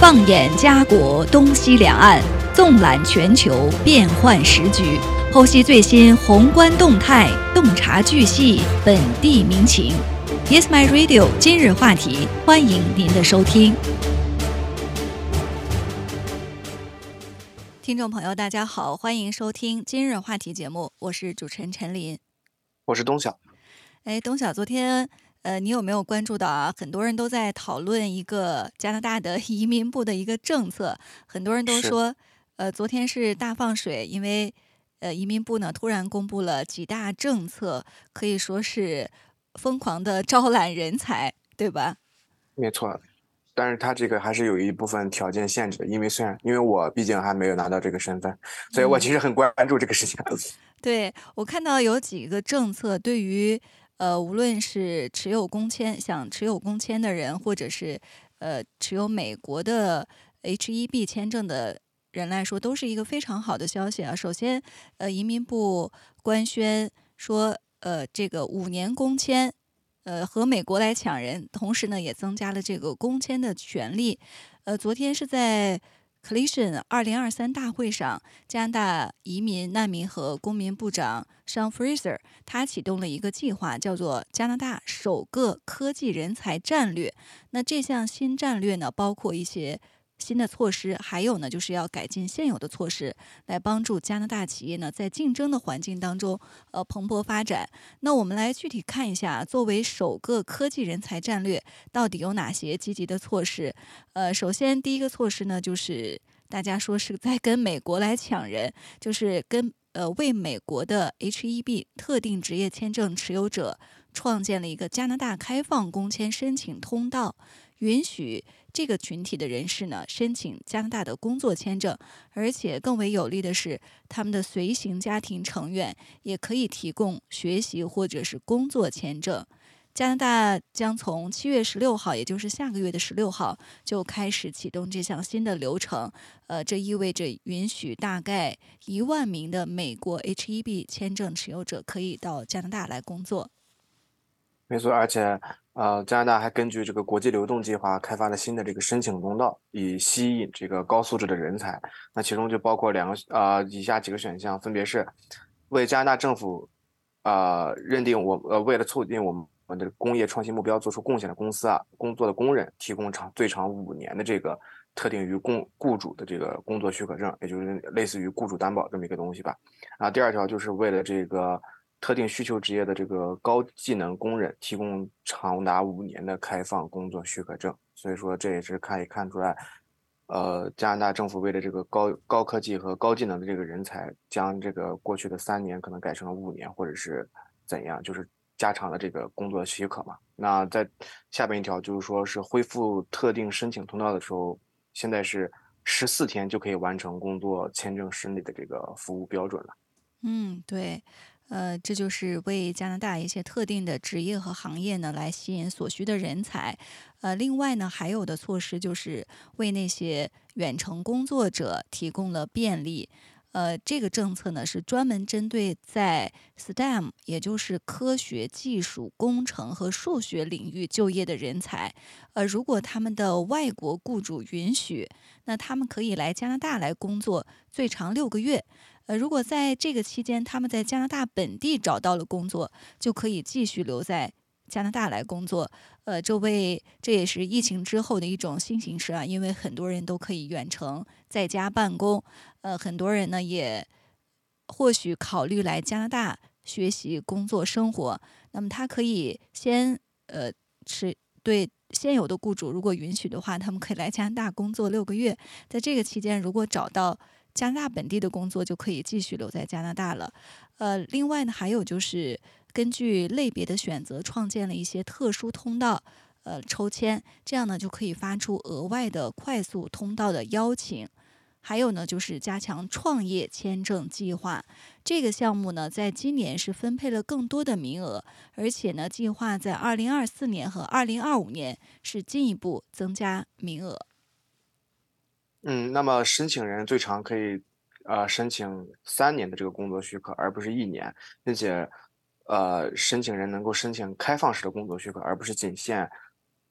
放眼家国东西两岸，纵览全球变幻时局，剖析最新宏观动态，洞察巨细本地民情。Yes, my radio。今日话题，欢迎您的收听。听众朋友，大家好，欢迎收听今日话题节目，我是主持人陈琳，我是东晓。哎，东晓，昨天。呃，你有没有关注到啊？很多人都在讨论一个加拿大的 移民部的一个政策，很多人都说，呃，昨天是大放水，因为呃，移民部呢突然公布了几大政策，可以说是疯狂的招揽人才，对吧？没错，但是他这个还是有一部分条件限制的，因为虽然因为我毕竟还没有拿到这个身份，所以我其实很关注这个事情。对我看到有几个政策对于。呃，无论是持有工签想持有工签的人，或者是呃持有美国的 H-1B 签证的人来说，都是一个非常好的消息啊。首先，呃，移民部官宣说，呃，这个五年工签，呃，和美国来抢人，同时呢，也增加了这个工签的权利。呃，昨天是在。Collision 二零二三大会上，加拿大移民、难民和公民部长 Sean Fraser 他启动了一个计划，叫做加拿大首个科技人才战略。那这项新战略呢，包括一些。新的措施还有呢，就是要改进现有的措施，来帮助加拿大企业呢在竞争的环境当中，呃蓬勃发展。那我们来具体看一下，作为首个科技人才战略，到底有哪些积极的措施？呃，首先第一个措施呢，就是大家说是在跟美国来抢人，就是跟呃为美国的 H-1B 特定职业签证持有者创建了一个加拿大开放工签申请通道，允许。这个群体的人士呢，申请加拿大的工作签证，而且更为有利的是，他们的随行家庭成员也可以提供学习或者是工作签证。加拿大将从七月十六号，也就是下个月的十六号就开始启动这项新的流程。呃，这意味着允许大概一万名的美国 H-1B 签证持有者可以到加拿大来工作。没错，而且。呃，加拿大还根据这个国际流动计划开发了新的这个申请通道，以吸引这个高素质的人才。那其中就包括两个呃以下几个选项，分别是为加拿大政府呃认定我呃为了促进我们的工业创新目标做出贡献的公司啊工作的工人提供长最长五年的这个特定于工雇主的这个工作许可证，也就是类似于雇主担保这么一个东西吧。啊，第二条就是为了这个。特定需求职业的这个高技能工人提供长达五年的开放工作许可证，所以说这也是可以看出来，呃，加拿大政府为了这个高高科技和高技能的这个人才，将这个过去的三年可能改成了五年，或者是怎样，就是加长了这个工作许可嘛。那在下边一条就是说是恢复特定申请通道的时候，现在是十四天就可以完成工作签证审理的这个服务标准了。嗯，对。呃，这就是为加拿大一些特定的职业和行业呢，来吸引所需的人才。呃，另外呢，还有的措施就是为那些远程工作者提供了便利。呃，这个政策呢是专门针对在 STEM，也就是科学技术、工程和数学领域就业的人才。呃，如果他们的外国雇主允许，那他们可以来加拿大来工作，最长六个月。呃，如果在这个期间他们在加拿大本地找到了工作，就可以继续留在加拿大来工作。呃，这为这也是疫情之后的一种新形式啊，因为很多人都可以远程在家办公。呃，很多人呢也或许考虑来加拿大学习、工作、生活。那么他可以先呃是对现有的雇主如果允许的话，他们可以来加拿大工作六个月。在这个期间，如果找到加拿大本地的工作就可以继续留在加拿大了。呃，另外呢，还有就是根据类别的选择，创建了一些特殊通道，呃，抽签，这样呢就可以发出额外的快速通道的邀请。还有呢，就是加强创业签证计划，这个项目呢，在今年是分配了更多的名额，而且呢，计划在二零二四年和二零二五年是进一步增加名额。嗯，那么申请人最长可以，呃，申请三年的这个工作许可，而不是一年，并且，呃，申请人能够申请开放式的工作许可，而不是仅限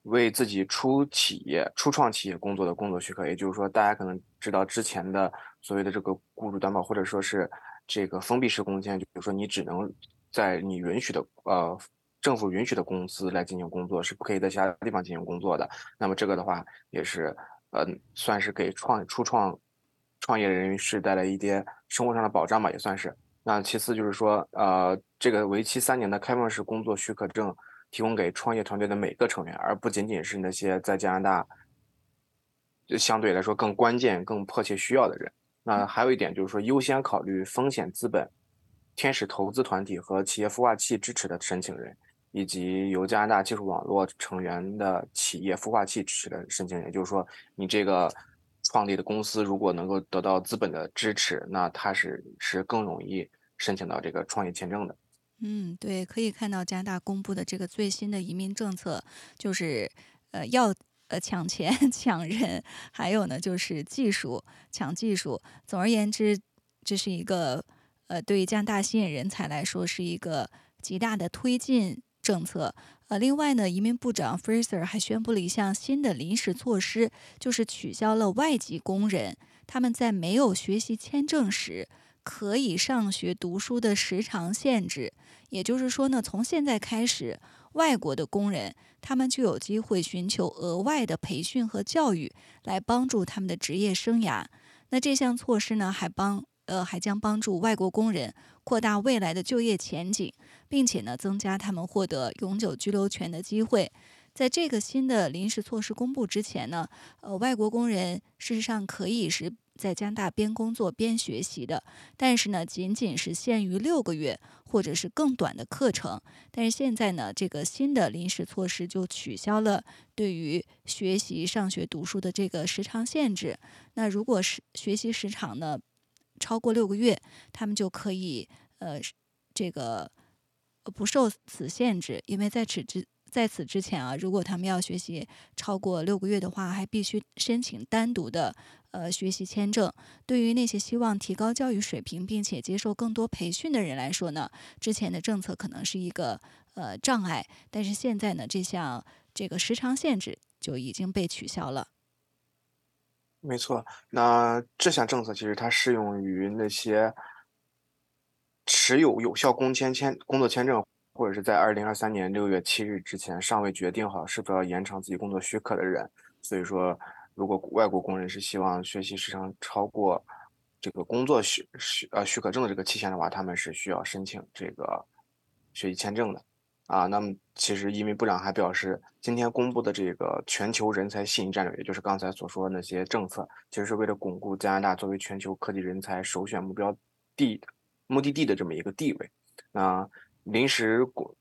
为自己初企业、初创企业工作的工作许可，也就是说，大家可能知道之前的所谓的这个雇主担保，或者说是这个封闭式工签，就比如说你只能在你允许的呃政府允许的公司来进行工作，是不可以在其他地方进行工作的。那么这个的话，也是呃算是给创初创创业人士带来一些生活上的保障吧，也算是。那其次就是说，呃，这个为期三年的开放式工作许可证。提供给创业团队的每个成员，而不仅仅是那些在加拿大就相对来说更关键、更迫切需要的人。那还有一点就是说，优先考虑风险资本、天使投资团体和企业孵化器支持的申请人，以及由加拿大技术网络成员的企业孵化器支持的申请。也就是说，你这个创立的公司如果能够得到资本的支持，那它是是更容易申请到这个创业签证的。嗯，对，可以看到加拿大公布的这个最新的移民政策，就是呃要呃抢钱 抢人，还有呢就是技术抢技术。总而言之，这是一个呃对于加拿大吸引人才来说是一个极大的推进政策。呃，另外呢，移民部长 Fraser 还宣布了一项新的临时措施，就是取消了外籍工人他们在没有学习签证时。可以上学读书的时长限制，也就是说呢，从现在开始，外国的工人他们就有机会寻求额外的培训和教育，来帮助他们的职业生涯。那这项措施呢，还帮呃还将帮助外国工人扩大未来的就业前景，并且呢，增加他们获得永久居留权的机会。在这个新的临时措施公布之前呢，呃，外国工人事实上可以是。在加拿大边工作边学习的，但是呢，仅仅是限于六个月或者是更短的课程。但是现在呢，这个新的临时措施就取消了对于学习上学读书的这个时长限制。那如果是学习时长呢超过六个月，他们就可以呃这个不受此限制，因为在此之在此之前啊，如果他们要学习超过六个月的话，还必须申请单独的。呃，学习签证对于那些希望提高教育水平并且接受更多培训的人来说呢，之前的政策可能是一个呃障碍，但是现在呢，这项这个时长限制就已经被取消了。没错，那这项政策其实它适用于那些持有有效工签签工作签证，或者是在二零二三年六月七日之前尚未决定好是否要延长自己工作许可的人，所以说。如果外国工人是希望学习时长超过这个工作许许呃许可证的这个期限的话，他们是需要申请这个学习签证的啊。那么，其实移民部长还表示，今天公布的这个全球人才吸引战略，也就是刚才所说的那些政策，其实是为了巩固加拿大作为全球科技人才首选目标地目的地的这么一个地位。那临时国。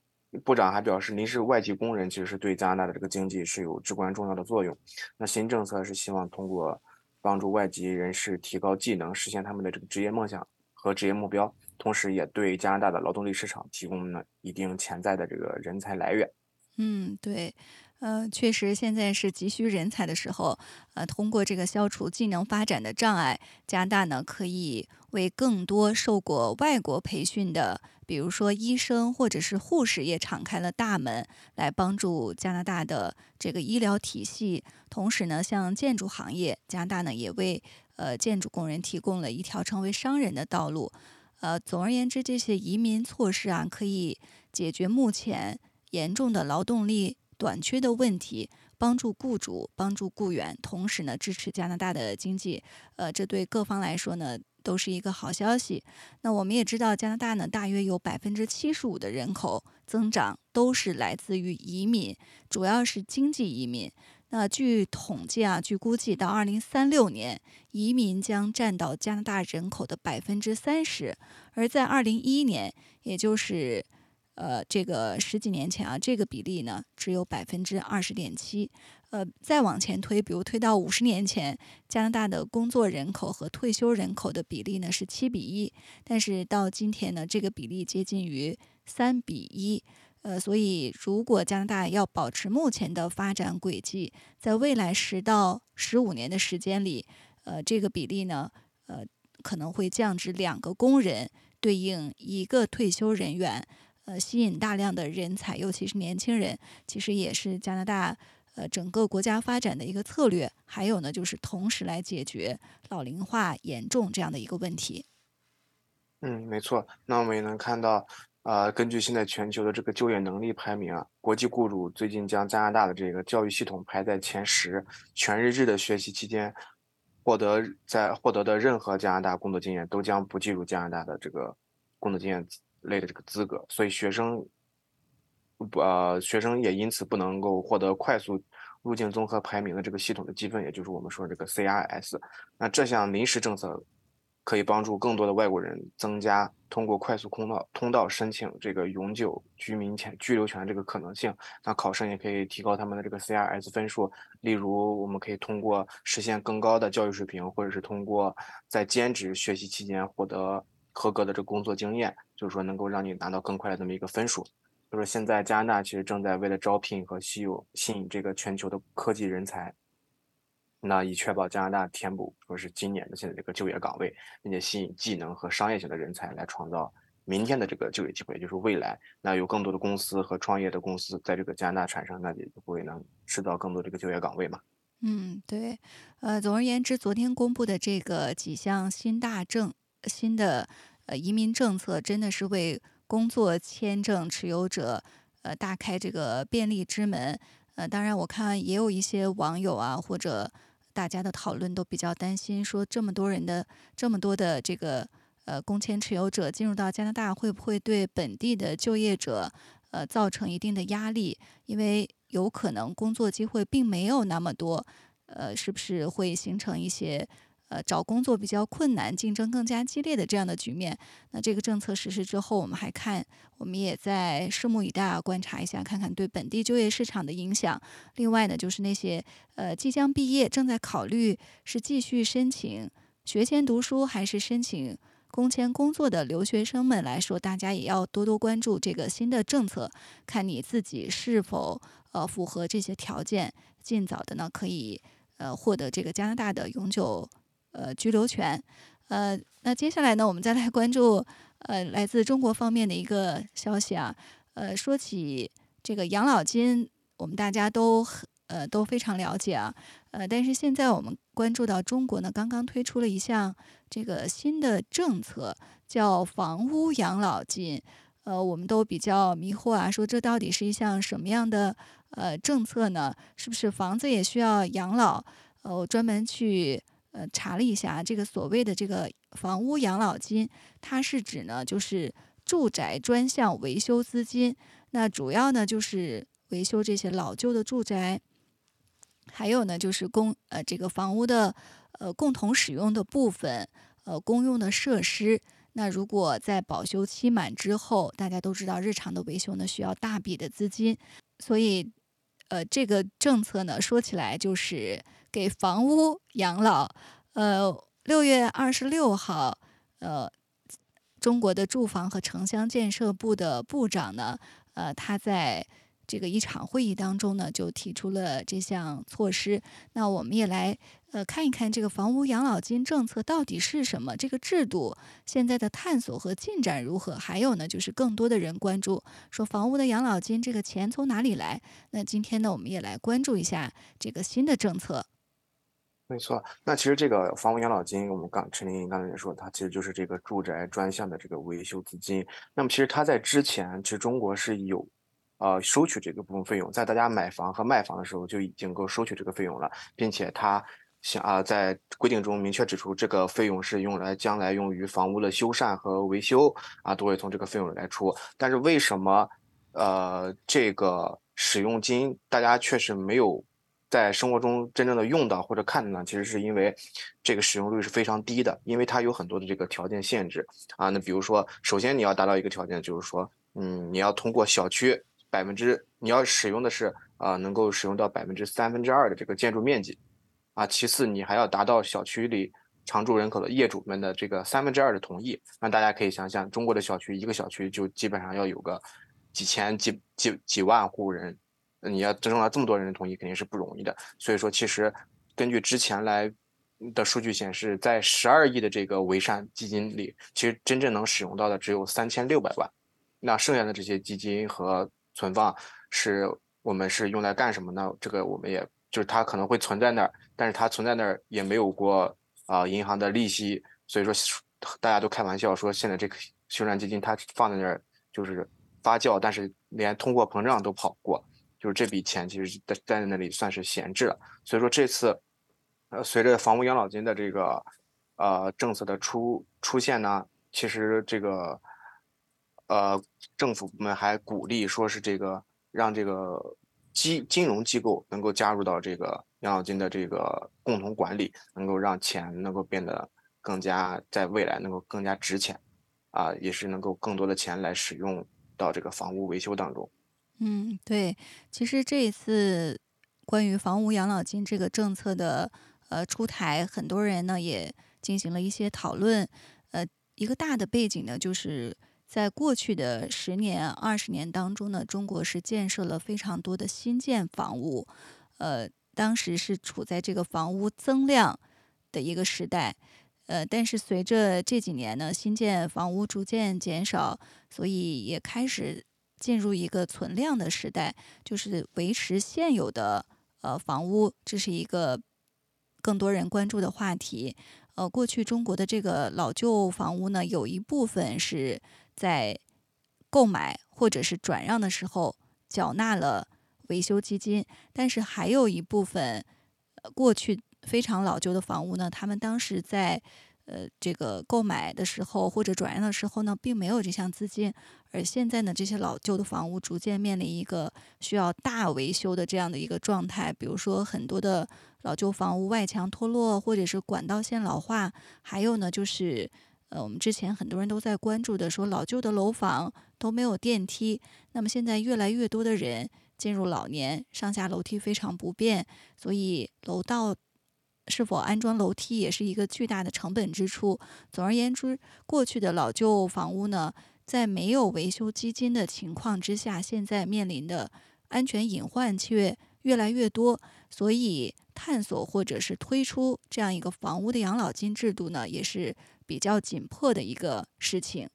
部长还表示，临时外籍工人其实是对加拿大的这个经济是有至关重要的作用。那新政策是希望通过帮助外籍人士提高技能，实现他们的这个职业梦想和职业目标，同时也对加拿大的劳动力市场提供了一定潜在的这个人才来源。嗯，对。呃，确实，现在是急需人才的时候。呃，通过这个消除技能发展的障碍，加拿大呢可以为更多受过外国培训的，比如说医生或者是护士，也敞开了大门，来帮助加拿大的这个医疗体系。同时呢，像建筑行业，加拿大呢也为呃建筑工人提供了一条成为商人的道路。呃，总而言之，这些移民措施啊，可以解决目前严重的劳动力。短缺的问题，帮助雇主，帮助雇员，同时呢，支持加拿大的经济。呃，这对各方来说呢，都是一个好消息。那我们也知道，加拿大呢，大约有百分之七十五的人口增长都是来自于移民，主要是经济移民。那据统计啊，据估计，到二零三六年，移民将占到加拿大人口的百分之三十。而在二零一一年，也就是呃，这个十几年前啊，这个比例呢只有百分之二十点七。呃，再往前推，比如推到五十年前，加拿大的工作人口和退休人口的比例呢是七比一，但是到今天呢，这个比例接近于三比一。呃，所以如果加拿大要保持目前的发展轨迹，在未来十到十五年的时间里，呃，这个比例呢，呃，可能会降至两个工人对应一个退休人员。呃，吸引大量的人才，尤其是年轻人，其实也是加拿大呃整个国家发展的一个策略，还有呢就是同时来解决老龄化严重这样的一个问题。嗯，没错。那我们也能看到，呃，根据现在全球的这个就业能力排名啊，国际雇主最近将加拿大的这个教育系统排在前十，全日制的学习期间获得在获得的任何加拿大工作经验都将不计入加拿大的这个工作经验类的这个资格，所以学生不呃学生也因此不能够获得快速入境综合排名的这个系统的积分，也就是我们说这个 CRS。那这项临时政策。可以帮助更多的外国人增加通过快速通道通道申请这个永久居民权居留权这个可能性。那考生也可以提高他们的这个 CRS 分数。例如，我们可以通过实现更高的教育水平，或者是通过在兼职学习期间获得合格的这工作经验，就是说能够让你拿到更快的这么一个分数。就是现在加拿大其实正在为了招聘和吸有吸引这个全球的科技人才。那以确保加拿大填补说是今年的现在这个就业岗位，并且吸引技能和商业型的人才来创造明天的这个就业机会，就是未来。那有更多的公司和创业的公司在这个加拿大产生，那也就会能制造更多这个就业岗位嘛。嗯，对。呃，总而言之，昨天公布的这个几项新大政、新的呃移民政策，真的是为工作签证持有者呃大开这个便利之门。呃，当然，我看也有一些网友啊，或者。大家的讨论都比较担心，说这么多人的这么多的这个呃工签持有者进入到加拿大，会不会对本地的就业者呃造成一定的压力？因为有可能工作机会并没有那么多，呃，是不是会形成一些？呃，找工作比较困难，竞争更加激烈的这样的局面。那这个政策实施之后，我们还看，我们也在拭目以待啊，观察一下，看看对本地就业市场的影响。另外呢，就是那些呃即将毕业、正在考虑是继续申请学签读书还是申请工签工作的留学生们来说，大家也要多多关注这个新的政策，看你自己是否呃符合这些条件，尽早的呢可以呃获得这个加拿大的永久。呃，居留权，呃，那接下来呢，我们再来关注呃来自中国方面的一个消息啊，呃，说起这个养老金，我们大家都呃都非常了解啊，呃，但是现在我们关注到中国呢，刚刚推出了一项这个新的政策，叫房屋养老金，呃，我们都比较迷惑啊，说这到底是一项什么样的呃政策呢？是不是房子也需要养老？呃，我专门去。呃，查了一下，这个所谓的这个房屋养老金，它是指呢，就是住宅专项维修资金。那主要呢，就是维修这些老旧的住宅，还有呢，就是公呃这个房屋的呃共同使用的部分，呃公用的设施。那如果在保修期满之后，大家都知道，日常的维修呢需要大笔的资金，所以呃这个政策呢说起来就是。给房屋养老，呃，六月二十六号，呃，中国的住房和城乡建设部的部长呢，呃，他在这个一场会议当中呢，就提出了这项措施。那我们也来呃看一看这个房屋养老金政策到底是什么，这个制度现在的探索和进展如何？还有呢，就是更多的人关注说房屋的养老金这个钱从哪里来？那今天呢，我们也来关注一下这个新的政策。没错，那其实这个房屋养老金，我们刚陈琳刚才也说，它其实就是这个住宅专项的这个维修资金。那么其实它在之前，其实中国是有，呃，收取这个部分费用，在大家买房和卖房的时候就已经够收取这个费用了，并且它想啊，在规定中明确指出，这个费用是用来将来用于房屋的修缮和维修啊，都会从这个费用来出。但是为什么，呃，这个使用金大家确实没有？在生活中真正的用到或者看到呢，其实是因为这个使用率是非常低的，因为它有很多的这个条件限制啊。那比如说，首先你要达到一个条件，就是说，嗯，你要通过小区百分之，你要使用的是啊，能够使用到百分之三分之二的这个建筑面积啊。其次，你还要达到小区里常住人口的业主们的这个三分之二的同意。那大家可以想想，中国的小区一个小区就基本上要有个几千几几几万户人。你要征到这么多人的同意，肯定是不容易的。所以说，其实根据之前来的数据显示，在十二亿的这个维善基金里，其实真正能使用到的只有三千六百万。那剩下的这些基金和存放是我们是用来干什么呢？这个我们也就是它可能会存在那儿，但是它存在那儿也没有过啊银行的利息，所以说大家都开玩笑说现在这个修缮基金它放在那儿就是发酵，但是连通货膨胀都跑不过，就是这笔钱其实在在那里算是闲置了。所以说这次呃随着房屋养老金的这个呃政策的出出现呢，其实这个呃政府部门还鼓励说是这个。让这个金金融机构能够加入到这个养老金的这个共同管理，能够让钱能够变得更加在未来能够更加值钱，啊，也是能够更多的钱来使用到这个房屋维修当中。嗯，对，其实这一次关于房屋养老金这个政策的呃出台，很多人呢也进行了一些讨论。呃，一个大的背景呢就是。在过去的十年、二十年当中呢，中国是建设了非常多的新建房屋，呃，当时是处在这个房屋增量的一个时代，呃，但是随着这几年呢，新建房屋逐渐减少，所以也开始进入一个存量的时代，就是维持现有的呃房屋，这是一个更多人关注的话题。呃，过去中国的这个老旧房屋呢，有一部分是。在购买或者是转让的时候缴纳了维修基金，但是还有一部分过去非常老旧的房屋呢，他们当时在呃这个购买的时候或者转让的时候呢，并没有这项资金，而现在呢，这些老旧的房屋逐渐面临一个需要大维修的这样的一个状态，比如说很多的老旧房屋外墙脱落，或者是管道线老化，还有呢就是。呃，我们之前很多人都在关注的，说老旧的楼房都没有电梯。那么现在越来越多的人进入老年，上下楼梯非常不便，所以楼道是否安装楼梯也是一个巨大的成本支出。总而言之，过去的老旧房屋呢，在没有维修基金的情况之下，现在面临的安全隐患却越来越多。所以，探索或者是推出这样一个房屋的养老金制度呢，也是。比较紧迫的一个事情，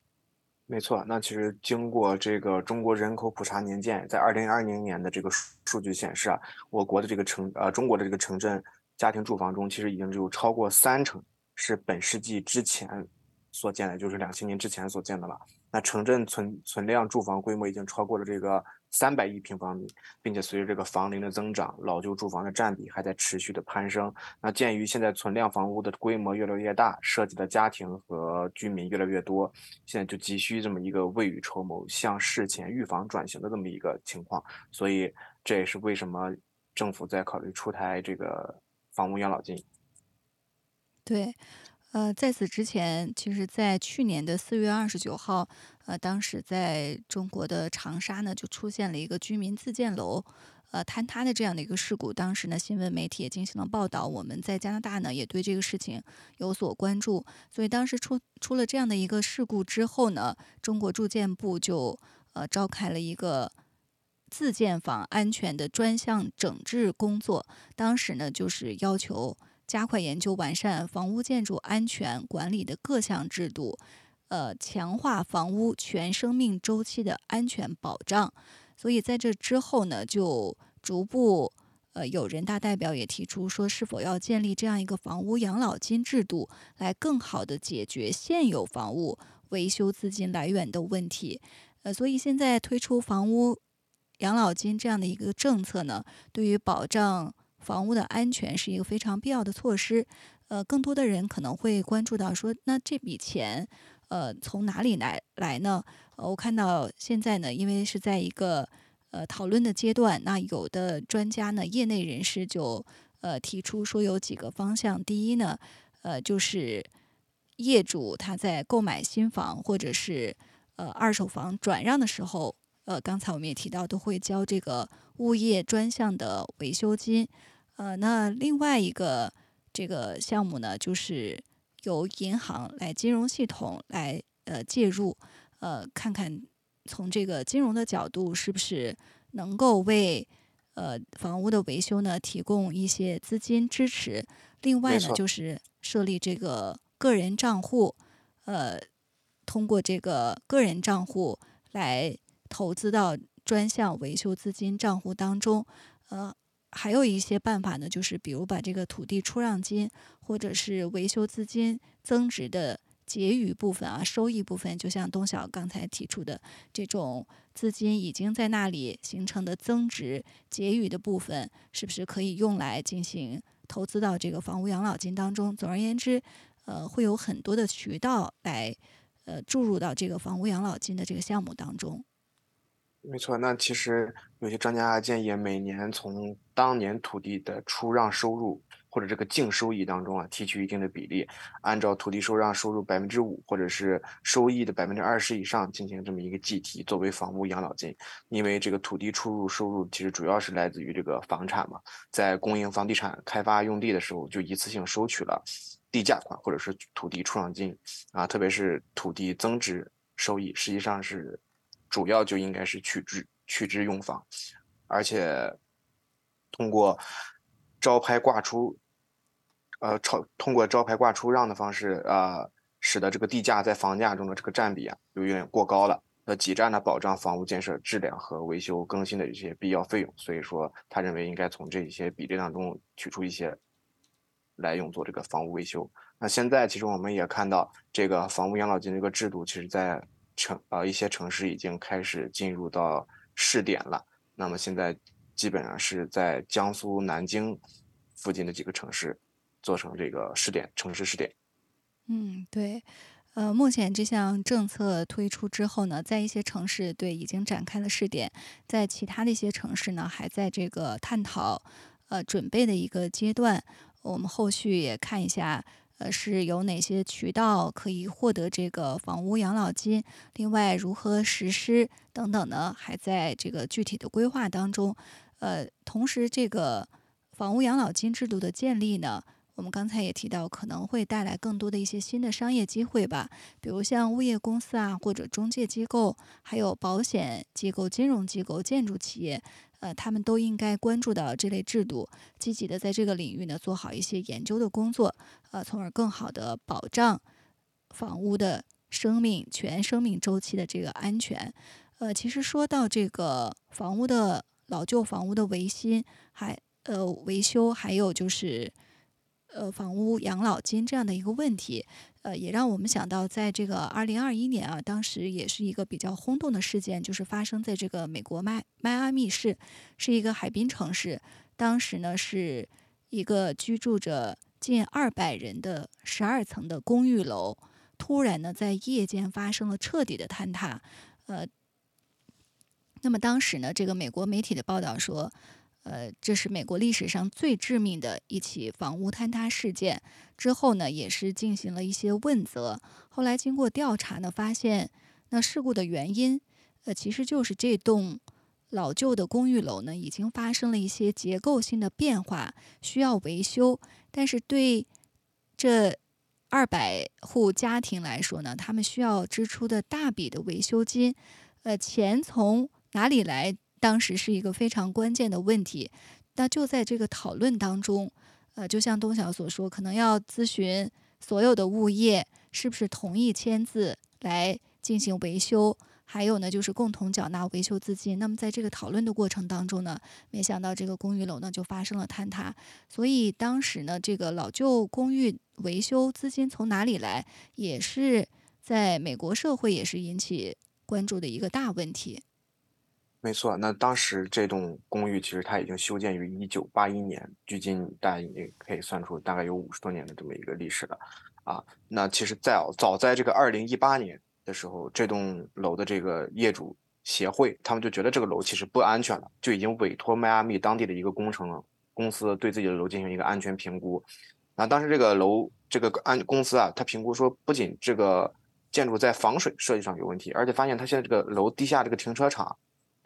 没错。那其实经过这个中国人口普查年鉴，在二零二零年的这个数数据显示啊，我国的这个城呃中国的这个城镇家庭住房中，其实已经只有超过三成是本世纪之前所建的，就是两千年之前所建的了。那城镇存存量住房规模已经超过了这个。三百亿平方米，并且随着这个房龄的增长，老旧住房的占比还在持续的攀升。那鉴于现在存量房屋的规模越来越大，涉及的家庭和居民越来越多，现在就急需这么一个未雨绸缪、向事前预防转型的这么一个情况。所以这也是为什么政府在考虑出台这个房屋养老金。对。呃，在此之前，其实，在去年的四月二十九号，呃，当时在中国的长沙呢，就出现了一个居民自建楼，呃，坍塌的这样的一个事故。当时呢，新闻媒体也进行了报道，我们在加拿大呢，也对这个事情有所关注。所以，当时出出了这样的一个事故之后呢，中国住建部就呃召开了一个自建房安全的专项整治工作。当时呢，就是要求。加快研究完善房屋建筑安全管理的各项制度，呃，强化房屋全生命周期的安全保障。所以在这之后呢，就逐步，呃，有人大代表也提出说，是否要建立这样一个房屋养老金制度，来更好的解决现有房屋维修资金来源的问题。呃，所以现在推出房屋养老金这样的一个政策呢，对于保障。房屋的安全是一个非常必要的措施，呃，更多的人可能会关注到说，那这笔钱，呃，从哪里来来呢？呃，我看到现在呢，因为是在一个呃讨论的阶段，那有的专家呢，业内人士就呃提出说有几个方向，第一呢，呃，就是业主他在购买新房或者是呃二手房转让的时候，呃，刚才我们也提到都会交这个物业专项的维修金。呃，那另外一个这个项目呢，就是由银行来金融系统来呃介入，呃，看看从这个金融的角度是不是能够为呃房屋的维修呢提供一些资金支持。另外呢，就是设立这个个人账户，呃，通过这个个人账户来投资到。专项维修资金账户当中。呃，还有一些办法呢，就是比如把这个土地出让金或者是维修资金增值的结余部分啊，收益部分，就像东晓刚才提出的这种资金已经在那里形成的增值结余的部分，是不是可以用来进行投资到这个房屋养老金当中？总而言之，呃，会有很多的渠道来呃注入到这个房屋养老金的这个项目当中。没错，那其实有些专家建议每年从当年土地的出让收入或者这个净收益当中啊提取一定的比例，按照土地收让收入百分之五或者是收益的百分之二十以上进行这么一个计提，作为房屋养老金。因为这个土地出入收入其实主要是来自于这个房产嘛，在供应房地产开发用地的时候就一次性收取了地价款或者是土地出让金啊，特别是土地增值收益，实际上是。主要就应该是取之取之用房，而且通过招拍挂出，呃，超通过招拍挂出让的方式，呃，使得这个地价在房价中的这个占比啊，有点过高了，那，挤占了保障房屋建设质量和维修更新的一些必要费用。所以说，他认为应该从这些比例当中取出一些来用作这个房屋维修。那现在其实我们也看到，这个房屋养老金这个制度，其实在。城啊，一些城市已经开始进入到试点了。那么现在基本上是在江苏南京附近的几个城市做成这个试点城市试点。嗯，对。呃，目前这项政策推出之后呢，在一些城市对已经展开了试点，在其他的一些城市呢，还在这个探讨呃准备的一个阶段。我们后续也看一下。呃，是有哪些渠道可以获得这个房屋养老金？另外，如何实施等等呢？还在这个具体的规划当中。呃，同时，这个房屋养老金制度的建立呢，我们刚才也提到，可能会带来更多的一些新的商业机会吧。比如像物业公司啊，或者中介机构，还有保险机构、金融机构、建筑企业。呃，他们都应该关注到这类制度，积极的在这个领域呢做好一些研究的工作，呃，从而更好的保障房屋的生命全生命周期的这个安全。呃，其实说到这个房屋的老旧房屋的维新，还呃维修，还有就是呃房屋养老金这样的一个问题。呃，也让我们想到，在这个二零二一年啊，当时也是一个比较轰动的事件，就是发生在这个美国迈迈阿密市，是一个海滨城市。当时呢，是一个居住着近二百人的十二层的公寓楼，突然呢，在夜间发生了彻底的坍塌。呃，那么当时呢，这个美国媒体的报道说。呃，这是美国历史上最致命的一起房屋坍塌事件。之后呢，也是进行了一些问责。后来经过调查呢，发现那事故的原因，呃，其实就是这栋老旧的公寓楼呢，已经发生了一些结构性的变化，需要维修。但是对这二百户家庭来说呢，他们需要支出的大笔的维修金，呃，钱从哪里来？当时是一个非常关键的问题，那就在这个讨论当中，呃，就像东晓所说，可能要咨询所有的物业是不是同意签字来进行维修，还有呢，就是共同缴纳维修资金。那么在这个讨论的过程当中呢，没想到这个公寓楼呢就发生了坍塌，所以当时呢，这个老旧公寓维修资金从哪里来，也是在美国社会也是引起关注的一个大问题。没错，那当时这栋公寓其实它已经修建于一九八一年，距今大家也可以算出大概有五十多年的这么一个历史了，啊，那其实在早在这个二零一八年的时候，这栋楼的这个业主协会，他们就觉得这个楼其实不安全了，就已经委托迈阿密当地的一个工程公司对自己的楼进行一个安全评估，那当时这个楼这个安公司啊，他评估说，不仅这个建筑在防水设计上有问题，而且发现它现在这个楼地下这个停车场。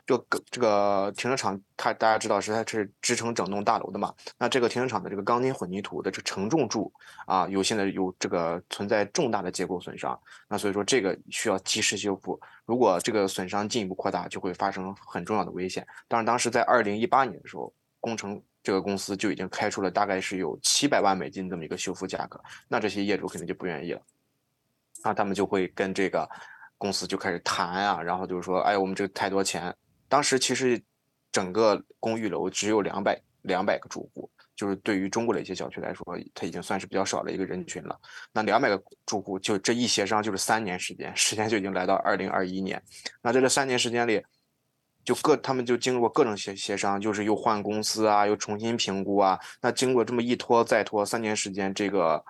就这个停车场，它大家知道是它是支撑整栋大楼的嘛？那这个停车场的这个钢筋混凝土的这承重柱啊，有现在有这个存在重大的结构损伤，那所以说这个需要及时修复。如果这个损伤进一步扩大，就会发生很重要的危险。当然，当时在二零一八年的时候，工程这个公司就已经开出了大概是有七百万美金这么一个修复价格，那这些业主肯定就不愿意了，那他们就会跟这个公司就开始谈啊，然后就是说，哎，我们这个太多钱。当时其实整个公寓楼只有两百两百个住户，就是对于中国的一些小区来说，它已经算是比较少的一个人群了。那两百个住户就这一协商就是三年时间，时间就已经来到二零二一年。那在这三年时间里，就各他们就经过各种协协商，就是又换公司啊，又重新评估啊。那经过这么一拖再拖，三年时间，这个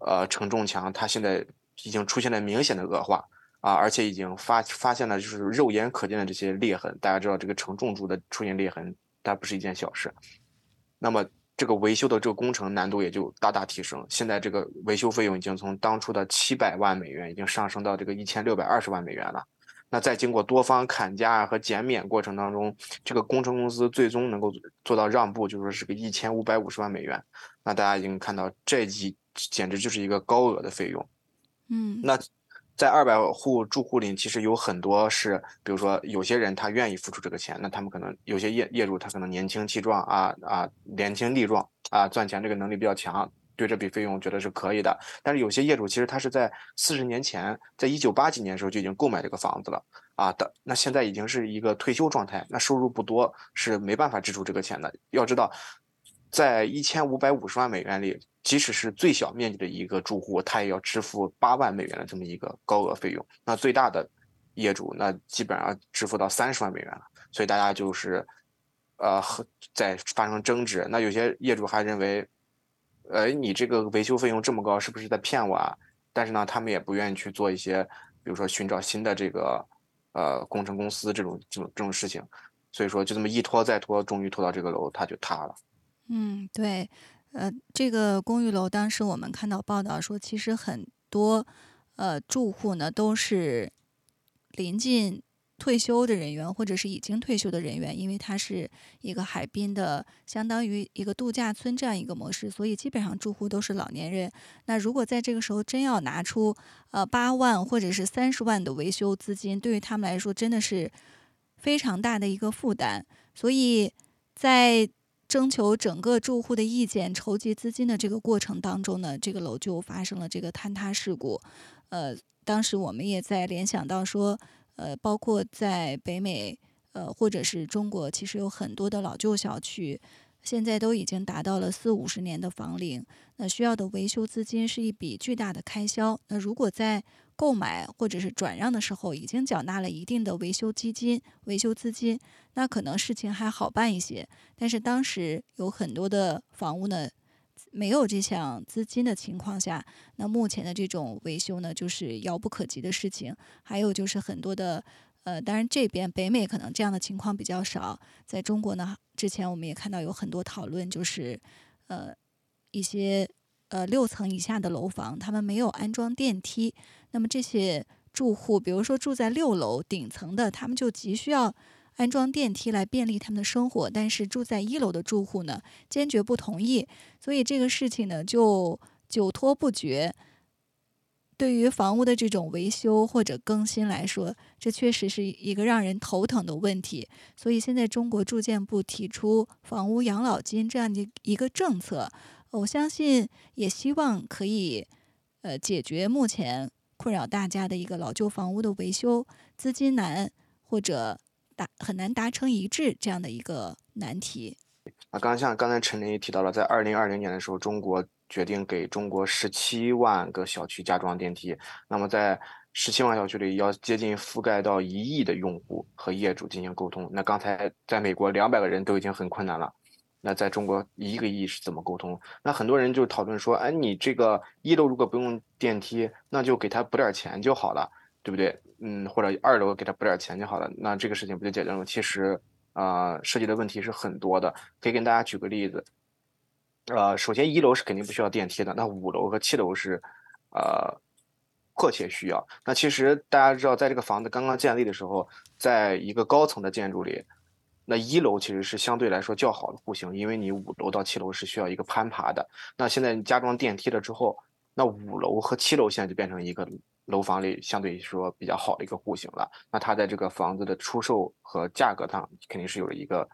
呃承重墙它现在已经出现了明显的恶化啊，而且已经发发现了就是肉眼可见的这些裂痕。大家知道这个承重柱的出现裂痕，它不是一件小事。那么这个维修的这个工程难度也就大大提升。现在这个维修费用已经从当初的七百万美元，已经上升到这个一千六百二十万美元了。那在经过多方砍价和减免过程当中，这个工程公司最终能够做到让步，就说是个一千五百五十万美元。那大家已经看到，这几简直就是一个高额的费用。嗯，那在二百户住户里，其实有很多是，比如说有些人他愿意付出这个钱，那他们可能有些业业主他可能年轻气壮啊啊，年轻力壮啊，赚钱这个能力比较强。对这笔费用觉得是可以的，但是有些业主其实他是在四十年前，在一九八几年的时候就已经购买这个房子了啊的，那现在已经是一个退休状态，那收入不多，是没办法支出这个钱的。要知道，在一千五百五十万美元里，即使是最小面积的一个住户，他也要支付八万美元的这么一个高额费用。那最大的业主，那基本上支付到三十万美元了。所以大家就是，呃，在发生争执。那有些业主还认为。呃，你这个维修费用这么高，是不是在骗我啊？但是呢，他们也不愿意去做一些，比如说寻找新的这个呃工程公司这种这种这种事情，所以说就这么一拖再拖，终于拖到这个楼它就塌了。嗯，对，呃，这个公寓楼当时我们看到报道说，其实很多呃住户呢都是临近。退休的人员或者是已经退休的人员，因为它是一个海滨的，相当于一个度假村这样一个模式，所以基本上住户都是老年人。那如果在这个时候真要拿出呃八万或者是三十万的维修资金，对于他们来说真的是非常大的一个负担。所以在征求整个住户的意见、筹集资金的这个过程当中呢，这个楼就发生了这个坍塌事故。呃，当时我们也在联想到说。呃，包括在北美，呃，或者是中国，其实有很多的老旧小区，现在都已经达到了四五十年的房龄，那需要的维修资金是一笔巨大的开销。那如果在购买或者是转让的时候，已经缴纳了一定的维修基金、维修资金，那可能事情还好办一些。但是当时有很多的房屋呢。没有这项资金的情况下，那目前的这种维修呢，就是遥不可及的事情。还有就是很多的，呃，当然这边北美可能这样的情况比较少，在中国呢，之前我们也看到有很多讨论，就是呃一些呃六层以下的楼房，他们没有安装电梯，那么这些住户，比如说住在六楼顶层的，他们就急需要。安装电梯来便利他们的生活，但是住在一楼的住户呢，坚决不同意，所以这个事情呢就久拖不决。对于房屋的这种维修或者更新来说，这确实是一个让人头疼的问题。所以现在中国住建部提出房屋养老金这样的一个政策，我相信也希望可以呃解决目前困扰大家的一个老旧房屋的维修资金难或者。达很难达成一致这样的一个难题。啊，刚像刚才陈林也提到了，在二零二零年的时候，中国决定给中国十七万个小区加装电梯。那么在十七万小区里，要接近覆盖到一亿的用户和业主进行沟通。那刚才在美国两百个人都已经很困难了，那在中国一个亿是怎么沟通？那很多人就讨论说，哎，你这个一楼如果不用电梯，那就给他补点钱就好了。对不对？嗯，或者二楼给他补点钱就好了，那这个事情不就解决了吗？其实，啊，涉及的问题是很多的。可以跟大家举个例子，呃，首先一楼是肯定不需要电梯的，那五楼和七楼是，呃，迫切需要。那其实大家知道，在这个房子刚刚建立的时候，在一个高层的建筑里，那一楼其实是相对来说较好的户型，因为你五楼到七楼是需要一个攀爬的。那现在你加装电梯了之后，那五楼和七楼现在就变成一个。楼房里相对说比较好的一个户型了，那它在这个房子的出售和价格上肯定是有了一个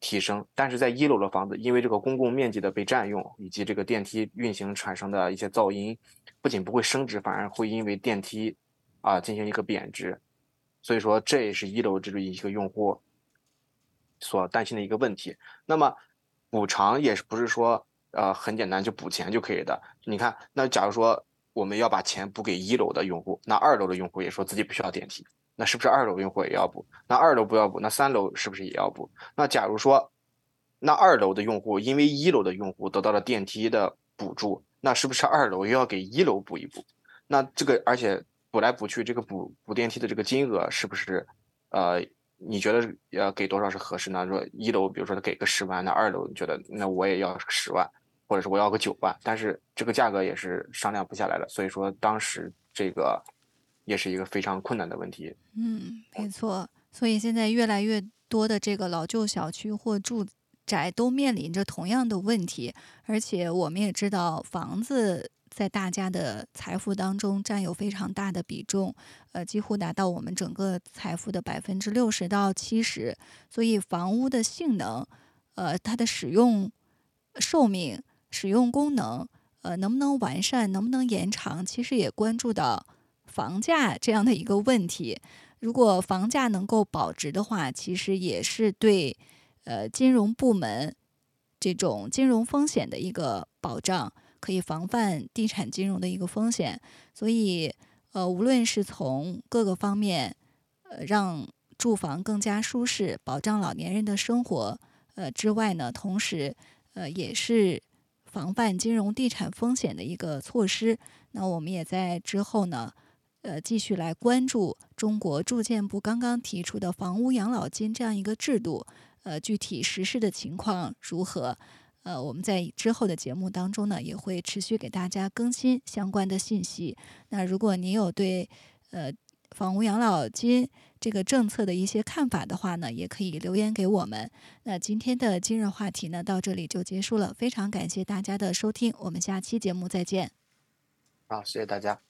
提升。但是在一楼的房子，因为这个公共面积的被占用，以及这个电梯运行产生的一些噪音，不仅不会升值，反而会因为电梯啊进行一个贬值。所以说这也是一楼这个一个用户所担心的一个问题。那么补偿也是不是说呃很简单就补钱就可以的？你看，那假如说我们要把钱补给一楼的用户，那二楼的用户也说自己不需要电梯，那是不是二楼用户也要补？那二楼不要补，那三楼是不是也要补？那假如说那二楼的用户因为一楼的用户得到了电梯的补助，那是不是二楼又要给一楼补一补？那这个而且补来补去，这个补补电梯的这个金额是不是呃？你觉得要给多少是合适呢？说一楼，比如说他给个十万，那二楼你觉得那我也要十万，或者是我要个九万，但是这个价格也是商量不下来的，所以说当时这个也是一个非常困难的问题。嗯，没错。所以现在越来越多的这个老旧小区或住宅都面临着同样的问题，而且我们也知道房子。在大家的财富当中占有非常大的比重，呃，几乎达到我们整个财富的百分之六十到七十。所以，房屋的性能，呃，它的使用寿命、使用功能，呃，能不能完善，能不能延长，其实也关注到房价这样的一个问题。如果房价能够保值的话，其实也是对呃金融部门这种金融风险的一个保障。可以防范地产金融的一个风险，所以，呃，无论是从各个方面，呃，让住房更加舒适，保障老年人的生活，呃之外呢，同时，呃，也是防范金融地产风险的一个措施。那我们也在之后呢，呃，继续来关注中国住建部刚刚提出的房屋养老金这样一个制度，呃，具体实施的情况如何？呃，我们在之后的节目当中呢，也会持续给大家更新相关的信息。那如果您有对呃房屋养老金这个政策的一些看法的话呢，也可以留言给我们。那今天的今日话题呢，到这里就结束了，非常感谢大家的收听，我们下期节目再见。好，谢谢大家。